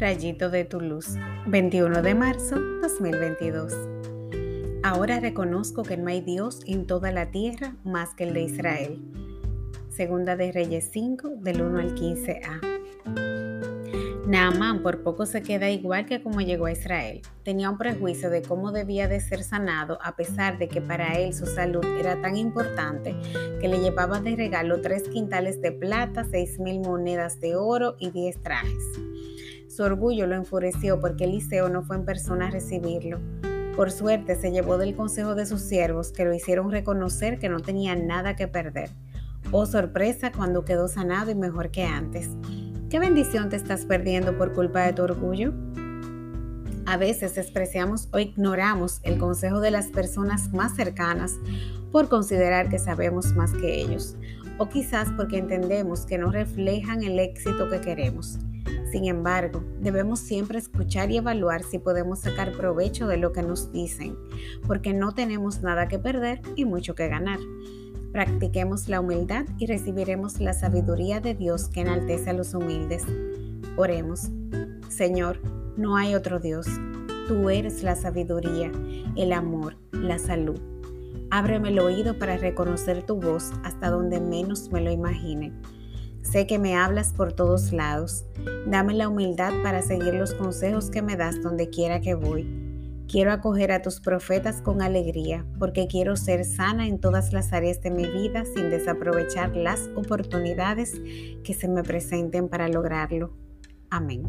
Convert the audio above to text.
Rayito de tu luz, 21 de marzo 2022. Ahora reconozco que no hay Dios en toda la tierra más que el de Israel. Segunda de Reyes 5, del 1 al 15a. Naamán por poco se queda igual que como llegó a Israel. Tenía un prejuicio de cómo debía de ser sanado a pesar de que para él su salud era tan importante que le llevaba de regalo tres quintales de plata, seis mil monedas de oro y diez trajes. Su orgullo lo enfureció porque Eliseo no fue en persona a recibirlo. Por suerte se llevó del consejo de sus siervos que lo hicieron reconocer que no tenía nada que perder. Oh sorpresa cuando quedó sanado y mejor que antes. ¿Qué bendición te estás perdiendo por culpa de tu orgullo? A veces despreciamos o ignoramos el consejo de las personas más cercanas por considerar que sabemos más que ellos, o quizás porque entendemos que no reflejan el éxito que queremos. Sin embargo, debemos siempre escuchar y evaluar si podemos sacar provecho de lo que nos dicen, porque no tenemos nada que perder y mucho que ganar. Practiquemos la humildad y recibiremos la sabiduría de Dios que enaltece a los humildes. Oremos. Señor, no hay otro Dios. Tú eres la sabiduría, el amor, la salud. Ábreme el oído para reconocer tu voz hasta donde menos me lo imagine. Sé que me hablas por todos lados. Dame la humildad para seguir los consejos que me das donde quiera que voy. Quiero acoger a tus profetas con alegría, porque quiero ser sana en todas las áreas de mi vida sin desaprovechar las oportunidades que se me presenten para lograrlo. Amén.